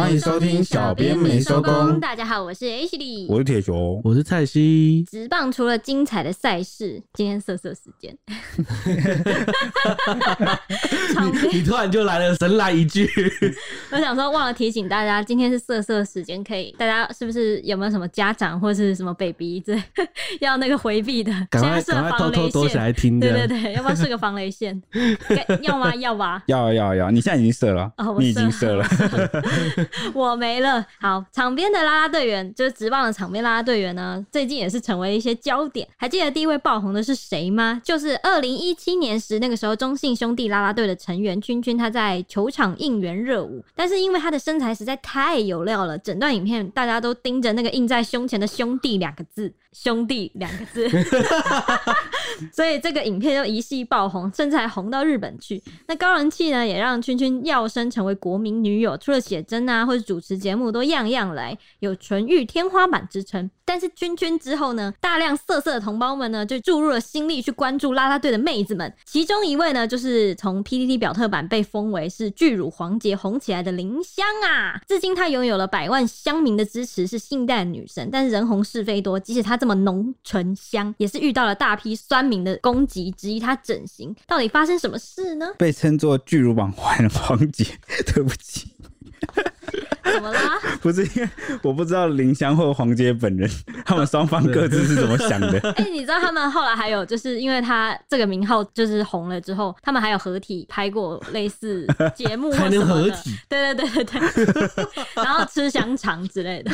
欢迎收听小编没收工。大家好，我是 H 里，我是铁雄，我是蔡西。直棒除了精彩的赛事，今天色色时间。你 你突然就来了神来一句，我想说忘了提醒大家，今天是色色时间，可以大家是不是有没有什么家长或是什么 baby 这要那个回避的？赶快赶快偷偷躲起来听。对对对，要不要设个防雷线？要吗？要吧？要要要！你现在已经设了，哦，你已经设了。我没了。好，场边的啦啦队员就是职棒的场边啦啦队员呢，最近也是成为一些焦点。还记得第一位爆红的是谁吗？就是二零一七年时那个时候中信兄弟啦啦队的成员君君，他在球场应援热舞，但是因为他的身材实在太有料了，整段影片大家都盯着那个印在胸前的“兄弟”两个字，“兄弟”两个字，所以这个影片就一夕爆红，甚至还红到日本去。那高人气呢，也让君君跃升成为国民女友，除了写真啊，或者主持节目都样样来，有纯欲天花板之称。但是君君之后呢，大量色色的同胞们呢，就注入了心力去关注啦啦队的妹子们。其中一位呢，就是从 PTT 表特版被封为是巨乳黄杰红起来的林香啊。至今她拥有了百万乡民的支持，是性感女神。但是人红是非多，即使她这么浓醇香，也是遇到了大批酸民的攻击，质疑她整形。到底发生什么事呢？被称作巨乳网黄黄洁，对不起。怎么啦？不是因为我不知道林香或黄杰本人，他们双方各自是怎么想的。哎、欸，你知道他们后来还有，就是因为他这个名号就是红了之后，他们还有合体拍过类似节目，还能合体？对对对对对，然后吃香肠之类的。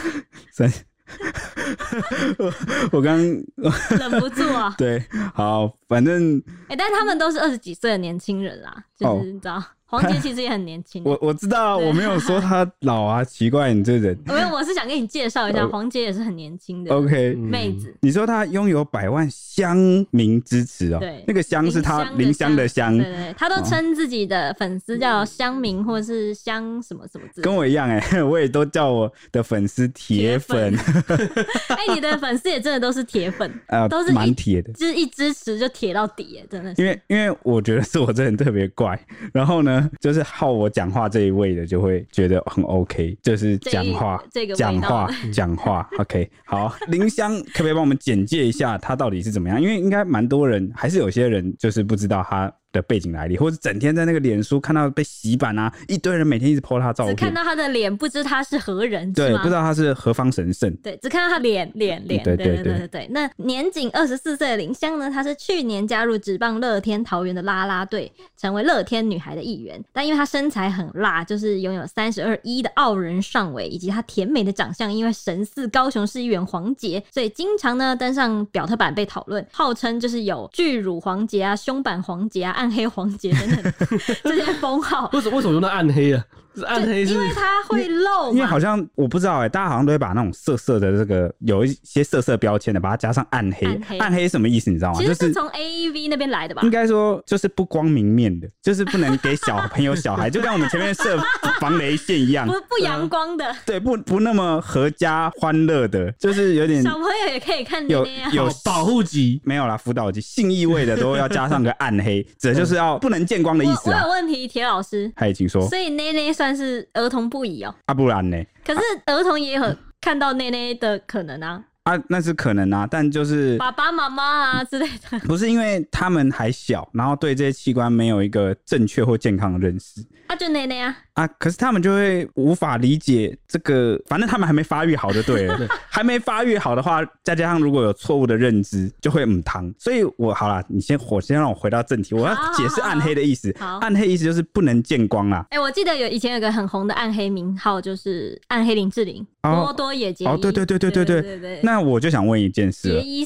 我我刚忍不住啊。对，好，反正哎、欸，但他们都是二十几岁的年轻人啦，就是你知道。哦黄杰其实也很年轻，我我知道啊，我没有说他老啊，奇怪，你这人。没有，我是想跟你介绍一下，黄杰也是很年轻的，OK，妹子。你说他拥有百万乡民支持哦，对，那个乡是他林乡的乡，对对，他都称自己的粉丝叫乡民或者是乡什么什么字，跟我一样哎，我也都叫我的粉丝铁粉。哎，你的粉丝也真的都是铁粉啊，都是蛮铁的，就是一支持就铁到底，真的。因为因为我觉得是我这人特别怪，然后呢。就是好我讲话这一位的，就会觉得很 OK，就是讲话，这个讲话，讲话，OK，好，林香可不可以帮我们简介一下他到底是怎么样？因为应该蛮多人，还是有些人就是不知道他。的背景来历，或者整天在那个脸书看到被洗版啊，一堆人每天一直 po 他照片，只看到他的脸，不知他是何人，对，不知道他是何方神圣，对，只看到他脸脸脸，对对对对对。那年仅二十四岁的林香呢，她是去年加入职棒乐天桃园的啦啦队，成为乐天女孩的一员。但因为她身材很辣，就是拥有三十二一的傲人上围，以及她甜美的长相，因为神似高雄市议员黄杰，所以经常呢登上表特版被讨论，号称就是有巨乳黄杰啊、胸版黄杰啊、暗黑黄杰等等 这些封号，为什么为什么用到暗黑啊？是暗黑是，因为它会漏。因为好像我不知道哎、欸，大家好像都会把那种色色的这个有一些色色标签的，把它加上暗黑。暗黑，暗黑什么意思？你知道吗？其实是从 A E V 那边来的吧？应该说就是不光明面的，就是不能给小朋友、小孩，就跟我们前面设防雷线一样，不不阳光的。对，不不那么合家欢乐的，就是有点小朋友也可以看有有保护级没有啦，辅导级性意味的都要加上个暗黑，这就是要不能见光的意思。我有问题，铁老师，嗨，请说。所以内内算是儿童不宜哦、喔，啊不然呢？可是儿童也很看到内内的可能啊。啊，那是可能啊，但就是爸爸妈妈啊之类的，不是因为他们还小，然后对这些器官没有一个正确或健康的认识。啊，就内内啊啊！可是他们就会无法理解这个，反正他们还没发育好就对了，还没发育好的话，再加上如果有错误的认知，就会母汤。所以我好了，你先我先让我回到正题，我要解释暗黑的意思。好好好，暗黑意思就是不能见光啦。哎、欸，我记得有以前有个很红的暗黑名号，就是暗黑林志玲。波多野结衣哦，对对对对对对对对。那我就想问一件事，结衣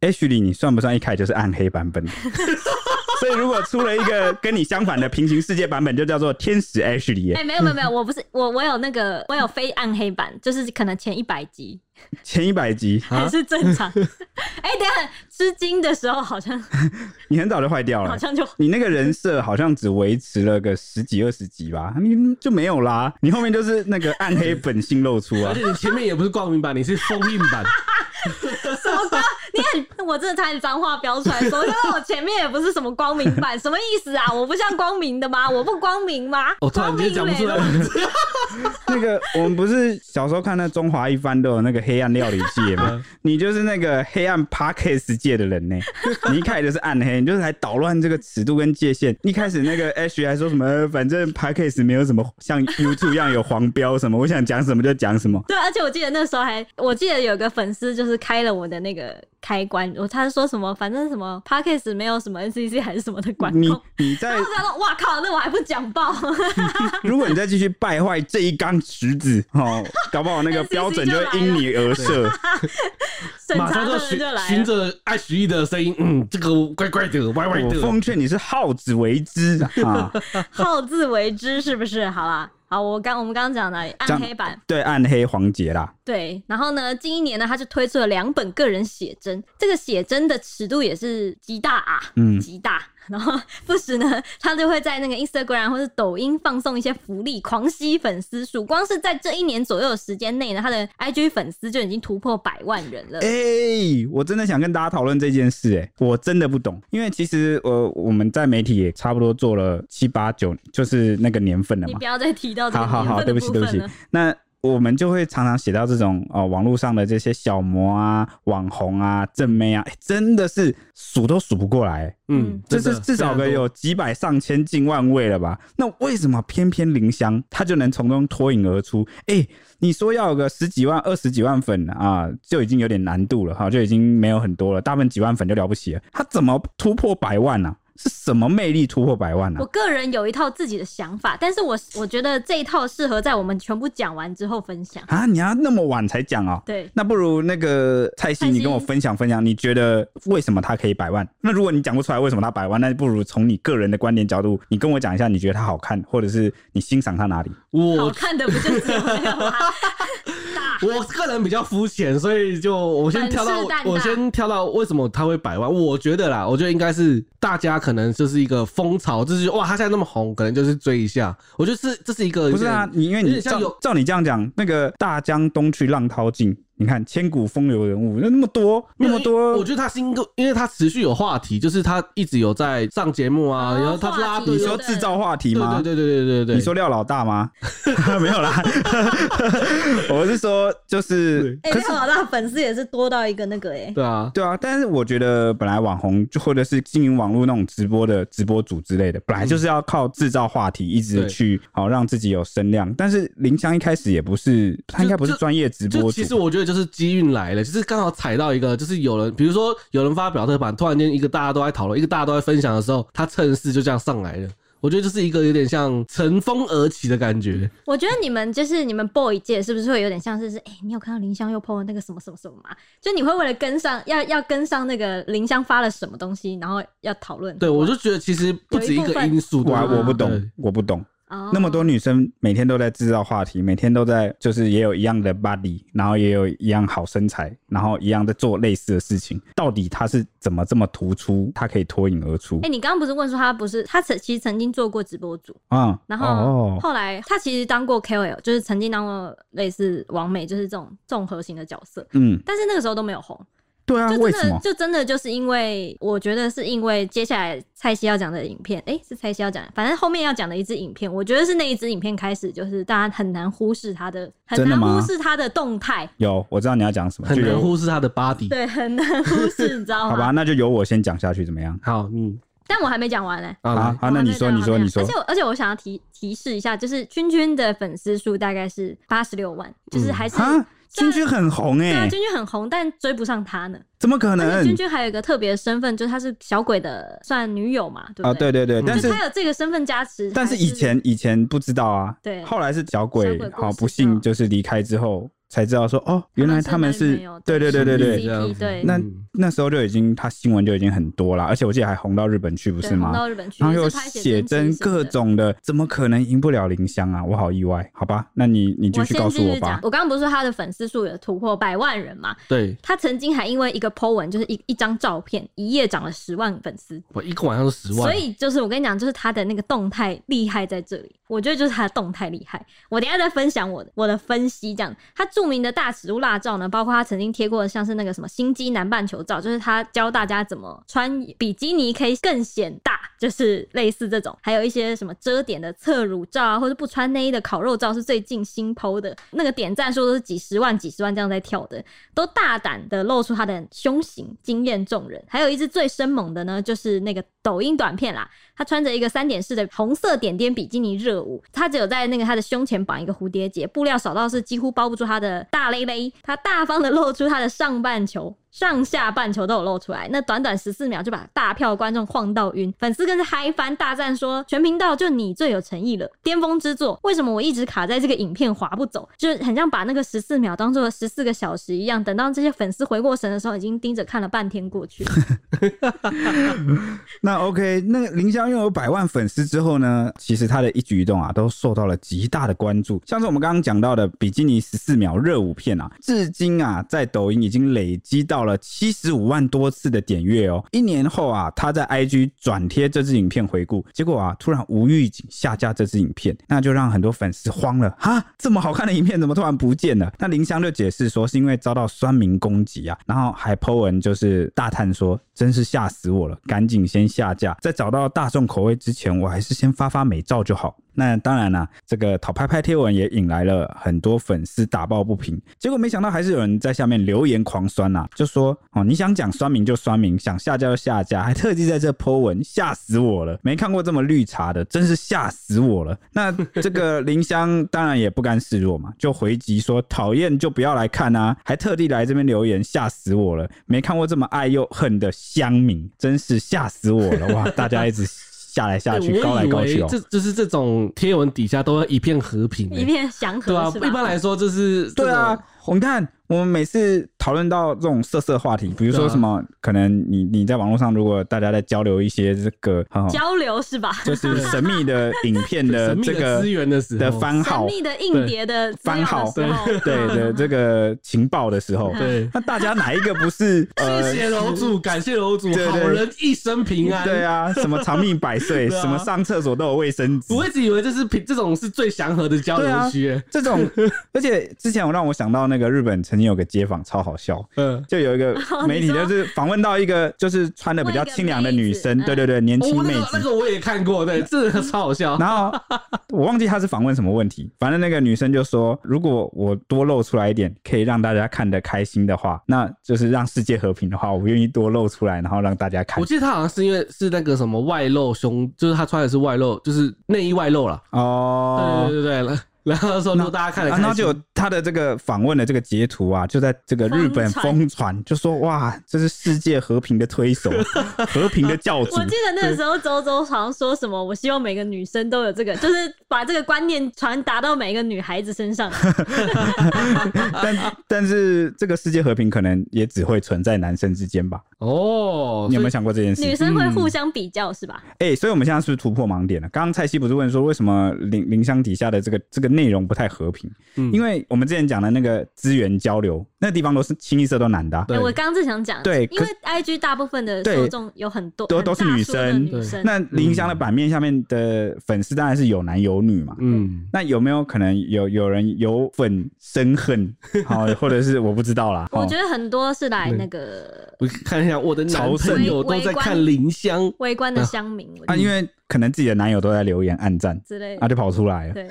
桑，Ashley，你算不算一开始就是暗黑版本？所以如果出了一个跟你相反的平行世界版本，就叫做天使 Ashley。哎、欸，没有没有没有，我不是我我有那个我有非暗黑版，就是可能前一百集。前一百集 还是正常。哎、欸，等下吃惊的时候好像你很早就坏掉了，好像就你那个人设好像只维持了个十几二十集吧，你就没有啦。你后面就是那个暗黑本性露出啊，而且你前面也不是光明版，你是封印版。什么光？你很 我真的差点脏话飙出来说，因为我前面也不是什么光明版，什么意思啊？我不像光明的吗？我不光明吗？我突然间讲不出来。那个我们不是小时候看那《中华一番》都有那个黑暗料理界吗？你就是那个黑暗 Podcast 界的人呢。你一开始就是暗黑，你就是来捣乱这个尺度跟界限。一开始那个 Ash 还说什么，反正 Podcast 没有什么像 YouTube 一样有黄标什么，我想讲什么就讲什么。对，而且我记得那时候还，我记得有个粉丝就是开了我的那个开关，我他说什么，反正什么 p a c k a g e 没有什么 NCC 还是什么的管控。你你在，他说哇靠，那我还不讲爆。如果你再继续败坏这一缸石子，哦，搞不好那个 标准就会因你而设。马上就循循着爱徐艺的声音，嗯，这个乖乖的，歪歪的。我奉劝你是好自为之啊，好自为之是不是？好啦。好，我刚我们刚刚讲的暗黑版，对暗黑黄杰啦，对。然后呢，近一年呢，他就推出了两本个人写真，这个写真的尺度也是极大啊，嗯，极大。然后 不时呢，他就会在那个 Instagram 或是抖音放送一些福利，狂吸粉丝数。光是在这一年左右的时间内呢，他的 IG 粉丝就已经突破百万人了。哎、欸，我真的想跟大家讨论这件事、欸，哎，我真的不懂，因为其实我我们在媒体也差不多做了七八九，就是那个年份了嘛。你不要再提到。好好好，对不起对不起。那。我们就会常常写到这种哦，网络上的这些小模啊、网红啊、正妹啊，欸、真的是数都数不过来。嗯，就是至少个有几百上千近万位了吧？那为什么偏偏林香她就能从中脱颖而出？哎、欸，你说要有个十几万、二十几万粉啊，就已经有点难度了哈，就已经没有很多了，大部分几万粉就了不起了。她怎么突破百万呢、啊？是什么魅力突破百万呢、啊？我个人有一套自己的想法，但是我我觉得这一套适合在我们全部讲完之后分享啊！你要那么晚才讲哦？对，那不如那个蔡西，你跟我分享分享，你觉得为什么他可以百万？那如果你讲不出来为什么他百万，那不如从你个人的观点角度，你跟我讲一下，你觉得他好看，或者是你欣赏他哪里？我好看的不就只有那个吗？我个人比较肤浅，所以就我先跳到我先跳到为什么他会百万？我觉得啦，我觉得应该是大家可能就是一个风潮，就是哇，他现在那么红，可能就是追一下。我觉得是这是一个，不是啊？你因为你照照你这样讲，那个大江东去浪淘尽。你看千古风流人物，那那么多，那么多，我觉得他是因为，因为他持续有话题，就是他一直有在上节目啊，然后他拉，你说制造话题吗？对对对对对对，你说廖老大吗？没有啦，我是说就是，哎，廖老大粉丝也是多到一个那个哎，对啊对啊，但是我觉得本来网红就或者是经营网络那种直播的直播主之类的，本来就是要靠制造话题，一直去好让自己有声量。但是林湘一开始也不是，他应该不是专业直播主，其实我觉得。就是机运来了，就是刚好踩到一个，就是有人，比如说有人发表特版，突然间一个大家都在讨论，一个大家都在分享的时候，他趁势就这样上来了。我觉得这是一个有点像乘风而起的感觉。我觉得你们就是你们 boy 界是不是会有点像是是哎、欸，你有看到林湘又 po 了那个什么什么什么吗？就你会为了跟上，要要跟上那个林湘发了什么东西，然后要讨论。对，我就觉得其实不止一个因素。我我不懂，我不懂。那么多女生每天都在制造话题，每天都在就是也有一样的 body，然后也有一样好身材，然后一样在做类似的事情。到底她是怎么这么突出？她可以脱颖而出？哎、欸，你刚刚不是问说她不是？她曾其实曾经做过直播主啊，嗯、然后后来她其实当过 KOL，就是曾经当过类似王美，就是这种综合型的角色。嗯，但是那个时候都没有红。对啊，为什么？就真的就是因为，我觉得是因为接下来蔡西要讲的影片，哎、欸，是蔡西要讲，反正后面要讲的一支影片，我觉得是那一支影片开始，就是大家很难忽视他的，很难忽视他的动态。有，我知道你要讲什么，很难忽视他的 body，对，很难忽视，你知道吗？好吧，那就由我先讲下去，怎么样？好，嗯，但我还没讲完呢、欸。啊，好，那你说，你说，你说。而且，而且我想要提提示一下，就是君君的粉丝数大概是八十六万，就是还是。嗯君君很红哎、欸，对，君君很红，但追不上他呢。怎么可能？君君还有一个特别的身份，就是他是小鬼的算女友嘛，对不对？哦，对对对，但是他有这个身份加持。但是以前以前不知道啊，对，后来是小鬼，好不幸就是离开之后。才知道说哦，原来他们是对对对对对，对，那那时候就已经他新闻就已经很多了，而且我记得还红到日本去，不是吗？红到日本去，然后又写真各种的，怎么可能赢不了林香啊？我好意外，好吧？那你你继续告诉我吧。我刚刚不是说他的粉丝数有突破百万人嘛？对，他曾经还因为一个 po 文，就是一一张照片，一夜涨了十万粉丝，我一个晚上都十万。所以就是我跟你讲，就是他的那个动态厉害在这里，我觉得就是他的动态厉害。我等下再分享我的我的分析，这样他著名的大尺度。辣照呢，包括他曾经贴过的，像是那个什么心机南半球照，就是他教大家怎么穿比基尼可以更显大，就是类似这种。还有一些什么遮点的侧乳照啊，或者不穿内衣的烤肉照，是最近新 PO 的，那个点赞数都是几十万、几十万这样在跳的，都大胆的露出他的胸型，惊艳众人。还有一支最生猛的呢，就是那个抖音短片啦，他穿着一个三点式的红色点点比基尼热舞，他只有在那个他的胸前绑一个蝴蝶结，布料少到是几乎包不住他的大勒勒，他大方的露出他的上半球。上下半球都有露出来，那短短十四秒就把大票观众晃到晕，粉丝更是嗨翻，大赞说全频道就你最有诚意了，巅峰之作。为什么我一直卡在这个影片划不走？就是很像把那个十四秒当做了十四个小时一样，等到这些粉丝回过神的时候，已经盯着看了半天过去了。那 OK，那个林湘拥有百万粉丝之后呢，其实他的一举一动啊，都受到了极大的关注。像是我们刚刚讲到的比基尼十四秒热舞片啊，至今啊，在抖音已经累积到。到了七十五万多次的点阅哦，一年后啊，他在 IG 转贴这支影片回顾，结果啊，突然无预警下架这支影片，那就让很多粉丝慌了。哈，这么好看的影片怎么突然不见了？那林湘就解释说是因为遭到酸民攻击啊，然后还 po 文就是大叹说，真是吓死我了，赶紧先下架，在找到大众口味之前，我还是先发发美照就好。那当然啦，这个讨拍拍贴文也引来了很多粉丝打抱不平，结果没想到还是有人在下面留言狂酸呐、啊，就说哦，你想讲酸民就酸民，想下架就下架，还特地在这 po 文，吓死我了！没看过这么绿茶的，真是吓死我了。那这个林香当然也不甘示弱嘛，就回击说讨厌就不要来看啊，还特地来这边留言，吓死我了！没看过这么爱又恨的乡民，真是吓死我了！哇，大家一直。下来下去，高来高去哦。这就是这种贴文底下都要一片和平，一片祥和，对啊，一般来说就是对啊，我们看。我们每次讨论到这种色色话题，比如说什么，啊、可能你你在网络上，如果大家在交流一些这个交流是吧？就是神秘的 影片的这个资源的时候的番号，神秘的硬碟的番号，对对的这个情报的时候，对，那大家哪一个不是？呃谢谢楼主，感谢楼主，好人一生平安。对啊，什么长命百岁，什么上厕所都有卫生纸。我一直以为这是平这种是最祥和的交流区，这种，而且之前我让我想到那个日本曾。经有个街访超好笑，嗯，就有一个 媒体就是访问到一个就是穿的比较清凉的女生，对对对，年轻妹子，那个我也看过，对，这个超好笑。然后我忘记他是访问什么问题，反正那个女生就说，如果我多露出来一点，可以让大家看得开心的话，那就是让世界和平的话，我愿意多露出来，然后让大家看。我记得他好像是因为是那个什么外露胸，就是他穿的是外露，就是内衣外露了。哦，对对对对。然后说，让大家看了，然后就有他的这个访问的这个截图啊，就在这个日本疯传，就说哇，这是世界和平的推手，和平的教主。我记得那个时候周周好像说什么，我希望每个女生都有这个，就是把这个观念传达到每一个女孩子身上。但但是这个世界和平可能也只会存在男生之间吧？哦，你有没有想过这件事？女生会互相比较是吧？哎，所以我们现在是不是突破盲点了？刚刚蔡西不是问说，为什么林林香底下的这个这个。内容不太和平，嗯，因为我们之前讲的那个资源交流，那地方都是清一色都男的。对，我刚刚是想讲，对，因为 IG 大部分的受众有很多都都是女生，女生。那林香的版面下面的粉丝当然是有男有女嘛，嗯，那有没有可能有有人有粉生恨，好，或者是我不知道啦。我觉得很多是来那个，我看一下我的男朋友都在看林香，围观的乡民啊，因为。可能自己的男友都在留言、暗赞之类，啊，就跑出来了。对，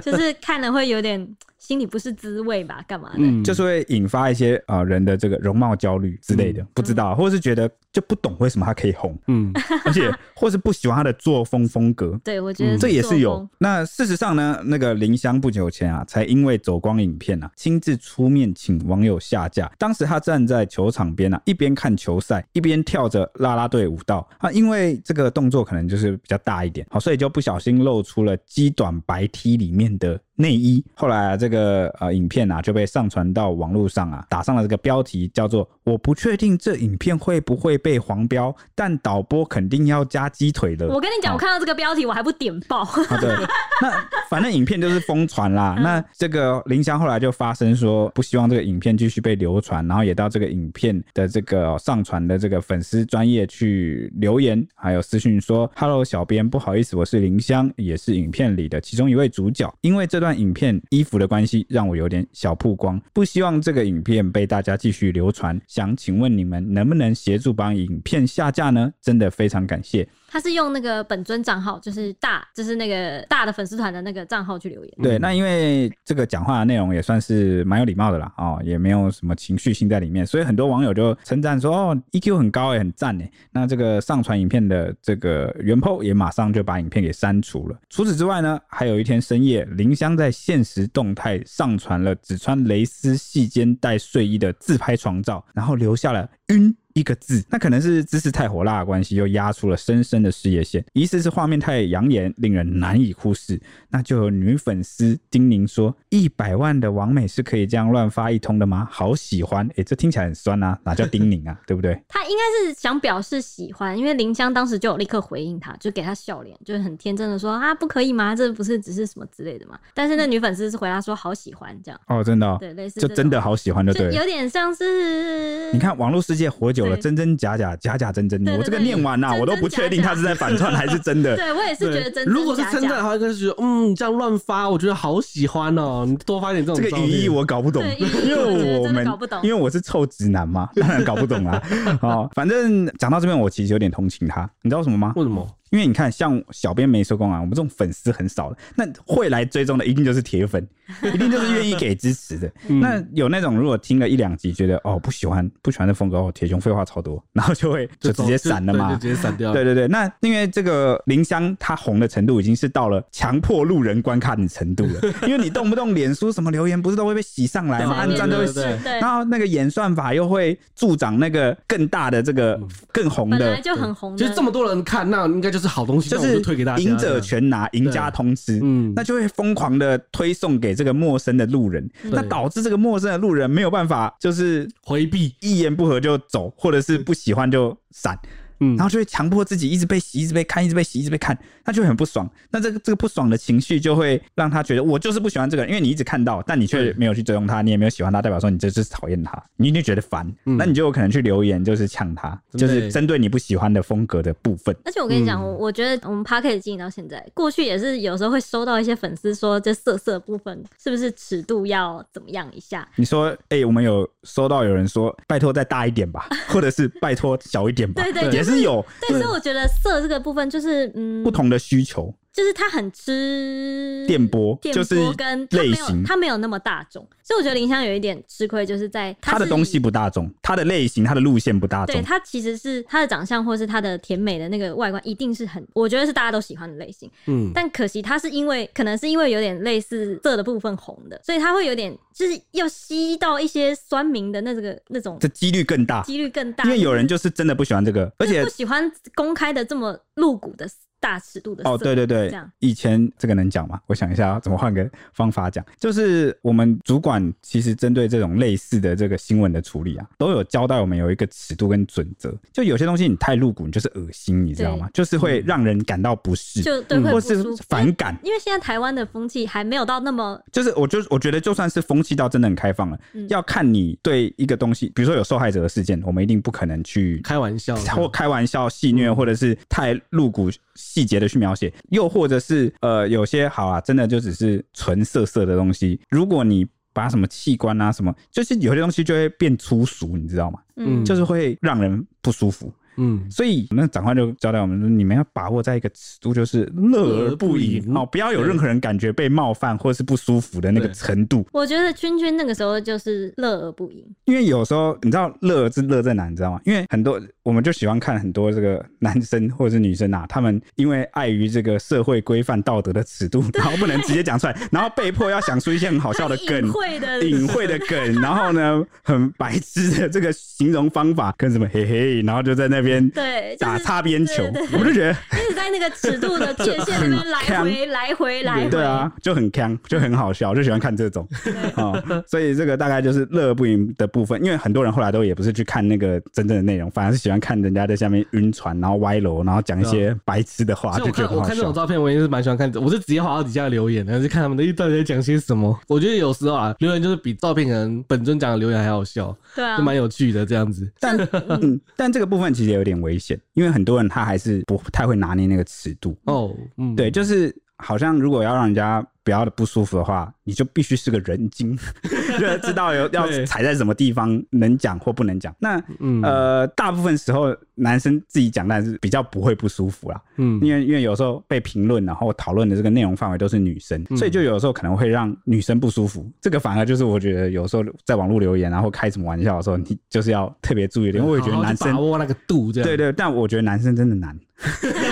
就是看了会有点。心里不是滋味吧？干嘛的？嗯，就是会引发一些啊、呃、人的这个容貌焦虑之类的，嗯、不知道，或者是觉得就不懂为什么他可以红，嗯，而且或是不喜欢他的作风风格。对，我觉得这也是有。那事实上呢，那个林湘不久前啊，才因为走光影片啊，亲自出面请网友下架。当时他站在球场边啊，一边看球赛，一边跳着啦啦队舞蹈啊，因为这个动作可能就是比较大一点，好，所以就不小心露出了鸡短白 T 里面的。内衣，后来啊，这个呃影片啊就被上传到网络上啊，打上了这个标题，叫做“我不确定这影片会不会被黄标，但导播肯定要加鸡腿的”。我跟你讲，哦、我看到这个标题，我还不点爆。啊、对，那反正影片就是疯传啦。那这个林香后来就发声说，不希望这个影片继续被流传，然后也到这个影片的这个上传的这个粉丝专业去留言，还有私讯说：“Hello，小编，不好意思，我是林香，也是影片里的其中一位主角，因为这。”段影片衣服的关系，让我有点小曝光，不希望这个影片被大家继续流传。想请问你们能不能协助把影片下架呢？真的非常感谢。他是用那个本尊账号，就是大，就是那个大的粉丝团的那个账号去留言。对，那因为这个讲话的内容也算是蛮有礼貌的啦，哦，也没有什么情绪性在里面，所以很多网友就称赞说，哦，EQ 很高诶，很赞诶。那这个上传影片的这个原 po 也马上就把影片给删除了。除此之外呢，还有一天深夜，林香在限时动态上传了只穿蕾丝细肩带睡衣的自拍床照，然后留下了晕。一个字，那可能是姿势太火辣的关系，又压出了深深的事业线。疑似是画面太养眼，令人难以忽视。那就有女粉丝叮咛说：“一百万的王美是可以这样乱发一通的吗？”好喜欢，哎、欸，这听起来很酸啊，哪叫叮咛啊？对不对？他应该是想表示喜欢，因为林香当时就有立刻回应他，就给他笑脸，就是很天真的说：“啊，不可以吗？这不是只是什么之类的吗？”但是那女粉丝是回答说：“好喜欢。”这样哦，真的、哦，对，类似就真的好喜欢，就对，有点像是你看网络世界活久了，真真假假。假假真真，我这个念完呐，我都不确定他是在反串还是真的。对，我也是觉得真。如果是真的的话，就是觉得嗯，这样乱发，我觉得好喜欢哦。你多发点这种。这个语义我搞不懂，因为我们因为我是臭直男嘛，当然搞不懂啦。哦，反正讲到这边，我其实有点同情他，你知道什么吗？为什么？因为你看，像小编没收工啊，我们这种粉丝很少的，那会来追踪的一定就是铁粉，一定就是愿意给支持的。那有那种如果听了一两集，觉得哦不喜欢不喜欢的风格，哦铁雄废话超多，然后就会 就直接闪了嘛，直接闪掉。对对对，那因为这个林香她红的程度已经是到了强迫路人观看的程度了，因为你动不动脸书什么留言不是都会被洗上来吗？按赞都会洗，然后那个演算法又会助长那个更大的这个更红的，本来就很红，就是这么多人看，那应该就是好东西，就是。赢者全拿，赢家通吃，嗯，那就会疯狂的推送给这个陌生的路人，那导致这个陌生的路人没有办法，就是回避，一言不合就走，或者是不喜欢就闪。嗯，然后就会强迫自己一直被洗，一直被看，一直被洗，一直被看，他就很不爽。那这个这个不爽的情绪就会让他觉得我就是不喜欢这个人，因为你一直看到，但你却没有去追踪他，你也没有喜欢他，代表说你就是讨厌他，你就觉得烦。嗯，那你就有可能去留言，就是呛他，就是针对你不喜欢的风格的部分。而且我跟你讲，我我觉得我们 Podcast 经营到现在，过去也是有时候会收到一些粉丝说，这色色部分是不是尺度要怎么样一下？你说，哎、欸，我们有收到有人说，拜托再大一点吧，或者是拜托小一点吧，对对，也是有。但是我觉得色这个部分就是嗯，不同的需求。就是他很吃电波，电波跟类型，他没有那么大众，所以我觉得林香有一点吃亏，就是在他的东西不大众，他的类型、他的路线不大众。对，他其实是他的长相或是他的甜美的那个外观，一定是很，我觉得是大家都喜欢的类型。嗯，但可惜他是因为可能是因为有点类似色的部分红的，所以他会有点就是要吸到一些酸民的那个那种，这几率更大，几率更大，因为有人就是真的不喜欢这个，而且不喜欢公开的这么露骨的。大尺度的哦，对对对，以前这个能讲吗？我想一下，怎么换个方法讲？就是我们主管其实针对这种类似的这个新闻的处理啊，都有交代我们有一个尺度跟准则。就有些东西你太露骨，你就是恶心，你知道吗？就是会让人感到不适，就对，或是反感。因为现在台湾的风气还没有到那么，就是我就我觉得就算是风气到真的很开放了，要看你对一个东西，比如说有受害者的事件，我们一定不可能去开玩笑或开玩笑戏谑，或者是太露骨。细节的去描写，又或者是呃，有些好啊，真的就只是纯色色的东西。如果你把什么器官啊什么，就是有些东西就会变粗俗，你知道吗？嗯，就是会让人不舒服。嗯，所以那长官就交代我们说，你们要把握在一个尺度，就是乐而不淫哦，不要有任何人感觉被冒犯或是不舒服的那个程度。我觉得君君那个时候就是乐而不淫，因为有时候你知道乐是乐在哪，你知道吗？因为很多我们就喜欢看很多这个男生或者是女生啊，他们因为碍于这个社会规范道德的尺度，然后不能直接讲出来，然后被迫要想出一些很好笑的梗，隐晦的 隐晦的梗，然后呢很白痴的这个形容方法跟什么嘿嘿，然后就在那。边对打擦边球，我就觉得一 直在那个尺度的界限那边来 回来回来回，对啊，就很坑，就很好笑，就喜欢看这种啊。所以这个大概就是乐而不淫的部分，因为很多人后来都也不是去看那个真正的内容，反而是喜欢看人家在下面晕船，然后歪楼，然后讲一些白痴的话，就觉得好笑。我看这种照片，我也是蛮喜欢看，我是直接滑到底下留言，然后就看他们的到底在讲些什么。我觉得有时候啊，留言就是比照片可能本尊讲的留言还好笑，对啊，就蛮有趣的这样子。但嗯，但这个部分其实也有点危险。因为很多人他还是不太会拿捏那个尺度哦，嗯，对，就是好像如果要让人家不要的不舒服的话，你就必须是个人精，就知道有 要踩在什么地方，能讲或不能讲。那、嗯、呃，大部分时候男生自己讲，但是比较不会不舒服啦。嗯，因为因为有时候被评论，然后讨论的这个内容范围都是女生，所以就有时候可能会让女生不舒服。这个反而就是我觉得有时候在网络留言，然后开什么玩笑的时候，你就是要特别注意一点。因为我也觉得男生把握那个度，这样对，对对。但我觉得男生真的难。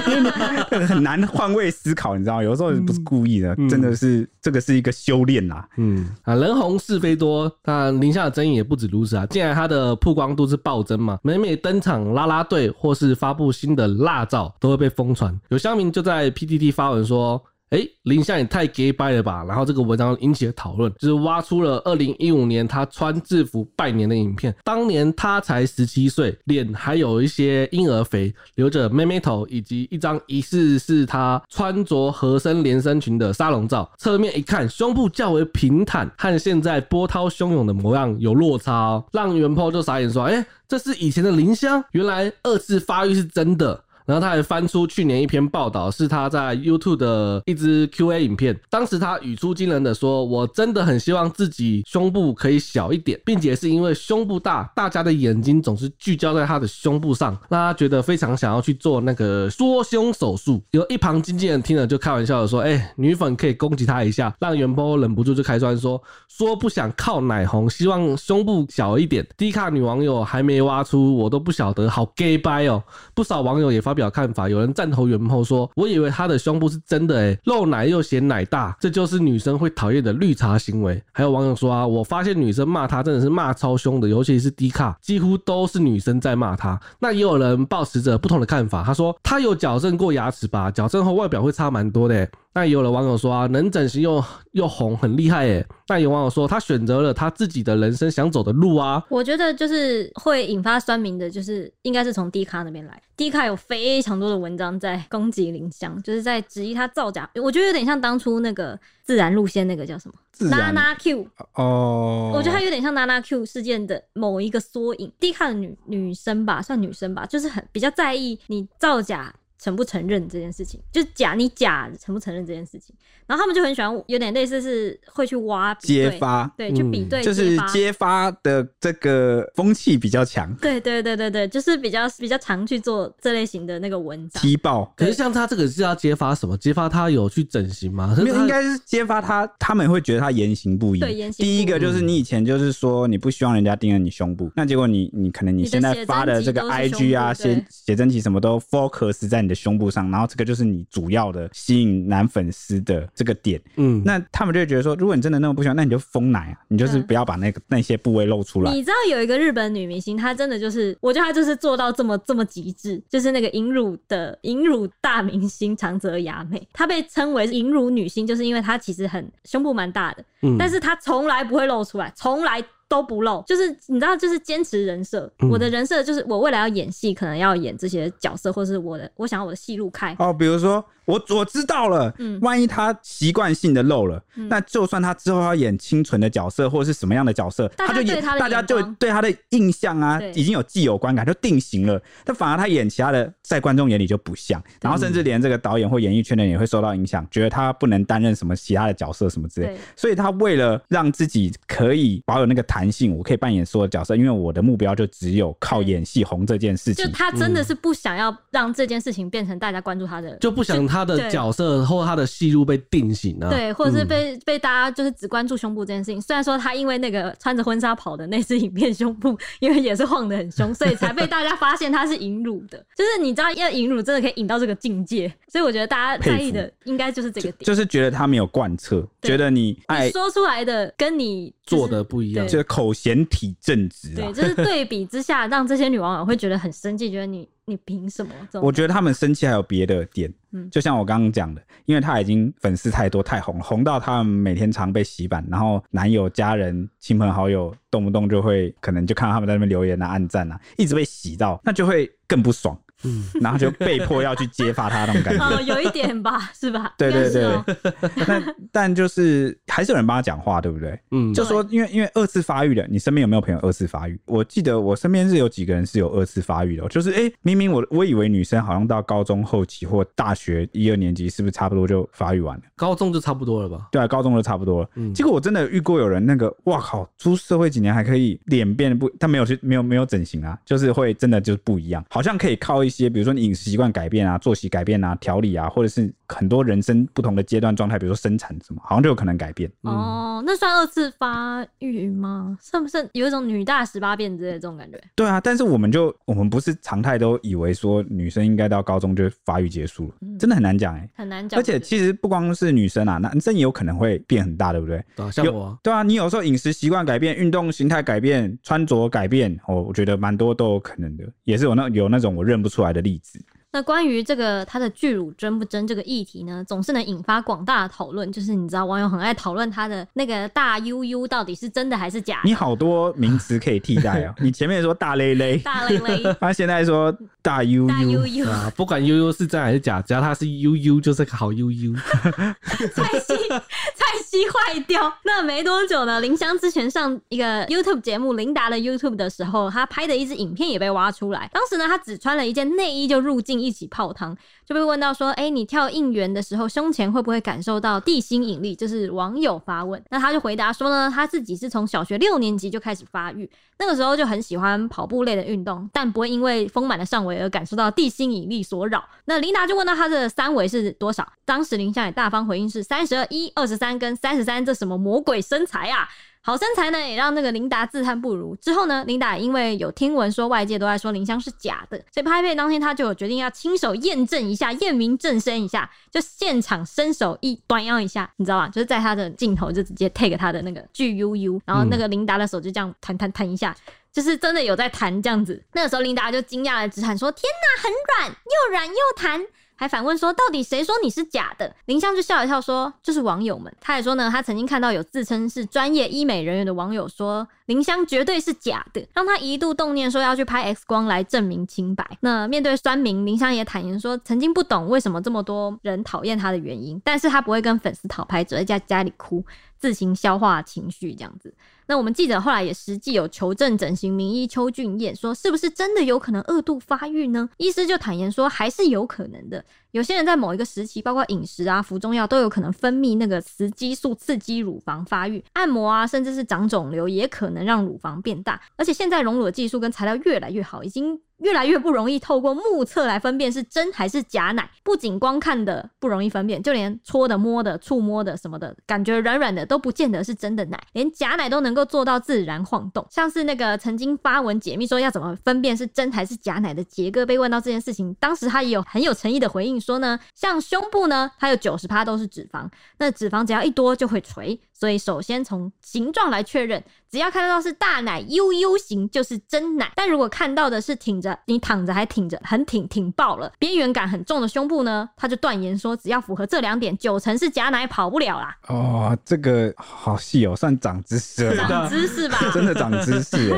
因为很难换位思考，你知道，有时候不是故意的，嗯、真的是是这个是一个修炼啦。嗯啊，人红是非多，那林夏的争议也不止如此啊。既然他的曝光度是暴增嘛，每每登场啦啦队或是发布新的辣照，都会被疯传。有乡民就在 PTT 发文说。哎，林香也太 gay 掰了吧！然后这个文章引起了讨论，就是挖出了二零一五年他穿制服拜年的影片。当年他才十七岁，脸还有一些婴儿肥，留着妹妹头，以及一张疑似是他穿着合身连身裙的沙龙照。侧面一看，胸部较为平坦，和现在波涛汹涌的模样有落差哦，让原 po 就傻眼说：“哎，这是以前的林香，原来二次发育是真的。”然后他还翻出去年一篇报道，是他在 YouTube 的一支 QA 影片。当时他语出惊人的说：“我真的很希望自己胸部可以小一点，并且是因为胸部大，大家的眼睛总是聚焦在他的胸部上，让他觉得非常想要去做那个缩胸手术。”有一旁经纪人听了就开玩笑的说：“哎，女粉可以攻击他一下。”让原 po 忍不住就开酸说：“说不想靠奶红，希望胸部小一点。”Dcard 女网友还没挖出，我都不晓得，好 gay 掰哦！不少网友也发。发表看法，有人赞同原 po 说：“我以为她的胸部是真的，诶，露奶又显奶大，这就是女生会讨厌的绿茶行为。”还有网友说：“啊，我发现女生骂他真的是骂超凶的，尤其是 d 卡几乎都是女生在骂他。”那也有人抱持着不同的看法，他说：“他有矫正过牙齿吧？矫正后外表会差蛮多的。”那也有的网友说啊，能整形又又红，很厉害耶。那有网友说，他选择了他自己的人生想走的路啊。我觉得就是会引发酸民的，就是应该是从 Dcard 那边来。Dcard 有非常多的文章在攻击林湘，就是在质疑他造假。我觉得有点像当初那个自然路线那个叫什么娜娜 Q 哦，我觉得他有点像娜娜 Q 事件的某一个缩影。Dcard 的女女生吧，算女生吧，就是很比较在意你造假。承不承认这件事情，就假你假承不承认这件事情，然后他们就很喜欢，有点类似是会去挖揭发，对，去比对，就是揭发的这个风气比较强。对对对对对，就是比较比较常去做这类型的那个文章。踢爆，可是像他这个是要揭发什么？揭发他有去整形吗？没有，应该是揭发他，他们会觉得他言行不一。对，言行。第一个就是你以前就是说你不希望人家盯着你胸部，那结果你你可能你现在发的这个 IG 啊，写写真集什么都 focus 在你的胸部上，然后。这个就是你主要的吸引男粉丝的这个点，嗯，那他们就会觉得说，如果你真的那么不喜欢，那你就封奶啊，你就是不要把那个、嗯、那些部位露出来。你知道有一个日本女明星，她真的就是，我觉得她就是做到这么这么极致，就是那个引乳的引乳大明星长泽雅美，她被称为引乳女星，就是因为她其实很胸部蛮大的，嗯，但是她从来不会露出来，从来。都不露，就是你知道，就是坚持人设。嗯、我的人设就是，我未来要演戏，可能要演这些角色，或是我的，我想要我的戏路开。哦，比如说。我我知道了，嗯，万一他习惯性的漏了，嗯，那就算他之后要演清纯的角色或者是什么样的角色，他就演，大家就对他的印象啊，已经有既有观感，就定型了。但反而他演其他的，在观众眼里就不像，然后甚至连这个导演或演艺圈的人也会受到影响，觉得他不能担任什么其他的角色什么之类。所以他为了让自己可以保有那个弹性，我可以扮演所有角色，因为我的目标就只有靠演戏红这件事情。就他真的是不想要让这件事情变成大家关注他的，就不想。他的角色或他的戏路被定型了，对，或者是被、嗯、被大家就是只关注胸部这件事情。虽然说他因为那个穿着婚纱跑的那支影片，胸部因为也是晃得很凶，所以才被大家发现他是引乳的。就是你知道，要引乳真的可以引到这个境界，所以我觉得大家在意的应该就是这个点就，就是觉得他没有贯彻，觉得你爱你说出来的跟你、就是、做的不一样，就是口嫌体正直。对，就是对比之下，让这些女网友会觉得很生气，觉得你。你凭什么？我觉得他们生气还有别的点，嗯，就像我刚刚讲的，因为他已经粉丝太多太红，红到他们每天常被洗版，然后男友、家人、亲朋好友动不动就会可能就看到他们在那边留言啊、按赞啊，一直被洗到，那就会更不爽。嗯，然后就被迫要去揭发他那种感觉。哦，有一点吧，是吧？对对对。哦、但但就是还是有人帮他讲话，对不对？嗯，就说因为因为二次发育的，你身边有没有朋友二次发育？我记得我身边是有几个人是有二次发育的，就是哎、欸，明明我我以为女生好像到高中后期或大学一二年级是不是差不多就发育完了？高中就差不多了吧？对啊，高中就差不多了。嗯，结果我真的遇过有人那个，哇靠，出社会几年还可以脸变不，他没有去没有没有整形啊，就是会真的就是不一样，好像可以靠一些比如说你饮食习惯改变啊、作息改变啊、调理啊，或者是很多人生不同的阶段状态，比如说生产什么，好像就有可能改变。嗯、哦，那算二次发育吗？算不算有一种女大十八变之类的这种感觉？对啊，但是我们就我们不是常态都以为说女生应该到高中就发育结束了，嗯、真的很难讲哎、欸，很难讲。而且其实不光是女生啊，男生也有可能会变很大，对不对？对啊，像我啊，对啊，你有时候饮食习惯改变、运动形态改变、穿着改变，哦，我觉得蛮多都有可能的，也是有那有那种我认不出来的例子。那关于这个他的巨乳真不真这个议题呢，总是能引发广大的讨论。就是你知道网友很爱讨论他的那个大 UU 到底是真的还是假的。你好多名词可以替代啊！你前面说大勒勒，大勒勒，他现在说大 UU，大 UU 啊，不管 UU 是真还是假，只要他是 UU 就是个好 UU。蔡西蔡机坏掉。那没多久呢，林湘之前上一个 YouTube 节目琳达的 YouTube 的时候，她拍的一支影片也被挖出来。当时呢，她只穿了一件内衣就入镜。一起泡汤，就被问到说：“哎、你跳应援的时候，胸前会不会感受到地心引力？”就是网友发问，那他就回答说呢，他自己是从小学六年级就开始发育，那个时候就很喜欢跑步类的运动，但不会因为丰满的上围而感受到地心引力所扰。那琳达就问到他的三围是多少，当时林湘也大方回应是三十二、一、二十三跟三十三，这什么魔鬼身材啊！好身材呢，也让那个琳达自叹不如。之后呢，琳达因为有听闻说外界都在说林香是假的，所以拍片当天她就有决定要亲手验证一下，验明正身一下，就现场伸手一端腰一下，你知道吧？就是在她的镜头就直接 take 她的那个巨 UU，然后那个琳达的手就这样弹弹弹一下，就是真的有在弹这样子。那个时候琳达就惊讶的直喊说：“天哪，很软，又软又弹。”还反问说：“到底谁说你是假的？”林湘就笑一笑说：“就是网友们。”他也说呢，他曾经看到有自称是专业医美人员的网友说林湘绝对是假的，让他一度动念说要去拍 X 光来证明清白。那面对酸民，林湘也坦言说，曾经不懂为什么这么多人讨厌他的原因，但是他不会跟粉丝讨拍，只会在家里哭，自行消化情绪这样子。那我们记者后来也实际有求证整形名医邱俊彦说，是不是真的有可能二度发育呢？医师就坦言说，还是有可能的。有些人在某一个时期，包括饮食啊、服中药，都有可能分泌那个雌激素，刺激乳房发育。按摩啊，甚至是长肿瘤，也可能让乳房变大。而且现在隆乳的技术跟材料越来越好，已经。越来越不容易透过目测来分辨是真还是假奶，不仅光看的不容易分辨，就连搓的、摸的、触摸的什么的，感觉软软的都不见得是真的奶，连假奶都能够做到自然晃动。像是那个曾经发文解密说要怎么分辨是真还是假奶的杰哥，被问到这件事情，当时他也有很有诚意的回应说呢，像胸部呢，它有九十趴都是脂肪，那脂肪只要一多就会垂，所以首先从形状来确认。只要看到是大奶 U U 型就是真奶，但如果看到的是挺着，你躺着还挺着，很挺挺爆了，边缘感很重的胸部呢，他就断言说，只要符合这两点，九成是假奶，跑不了啦。哦，这个好细哦，算长知识了，长知识吧，真的长知识。